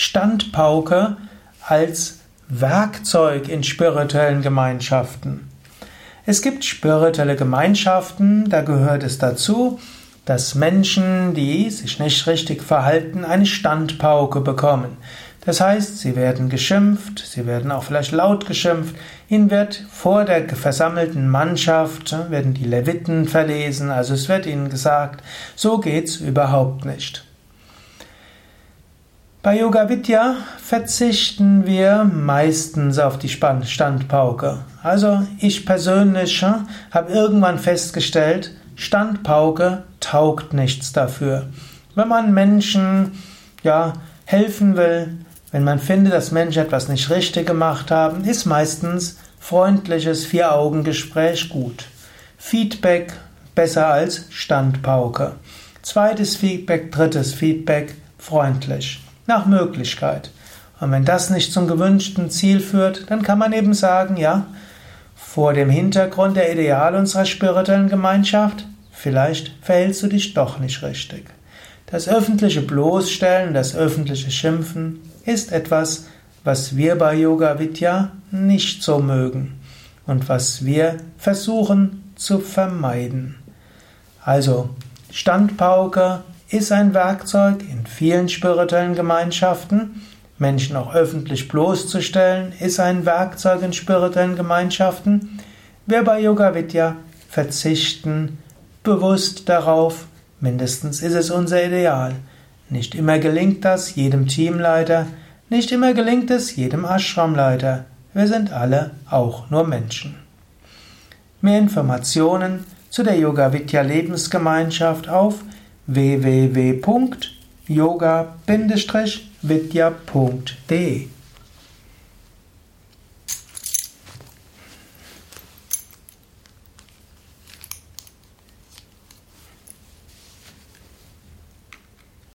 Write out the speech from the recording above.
Standpauke als Werkzeug in spirituellen Gemeinschaften. Es gibt spirituelle Gemeinschaften, da gehört es dazu, dass Menschen, die sich nicht richtig verhalten, eine Standpauke bekommen. Das heißt, sie werden geschimpft, sie werden auch vielleicht laut geschimpft, ihnen wird vor der versammelten Mannschaft, werden die Leviten verlesen, also es wird ihnen gesagt, so geht's überhaupt nicht. Bei Yoga Vidya verzichten wir meistens auf die Standpauke. Also ich persönlich habe irgendwann festgestellt, Standpauke taugt nichts dafür. Wenn man Menschen ja helfen will, wenn man findet, dass Menschen etwas nicht richtig gemacht haben, ist meistens freundliches Vier-Augen-Gespräch gut. Feedback besser als Standpauke. Zweites Feedback, drittes Feedback, freundlich. Nach Möglichkeit. Und wenn das nicht zum gewünschten Ziel führt, dann kann man eben sagen, ja, vor dem Hintergrund der Ideale unserer spirituellen Gemeinschaft, vielleicht verhältst du dich doch nicht richtig. Das öffentliche Bloßstellen, das öffentliche Schimpfen ist etwas, was wir bei Yoga Vidya nicht so mögen und was wir versuchen zu vermeiden. Also, Standpauke ist ein Werkzeug in vielen spirituellen Gemeinschaften. Menschen auch öffentlich bloßzustellen, ist ein Werkzeug in spirituellen Gemeinschaften. Wir bei Yoga Vidya verzichten bewusst darauf, Mindestens ist es unser Ideal. Nicht immer gelingt das jedem Teamleiter, nicht immer gelingt es jedem Ashramleiter. Wir sind alle auch nur Menschen. Mehr Informationen zu der Yoga Vidya Lebensgemeinschaft auf www.yoga-vidya.de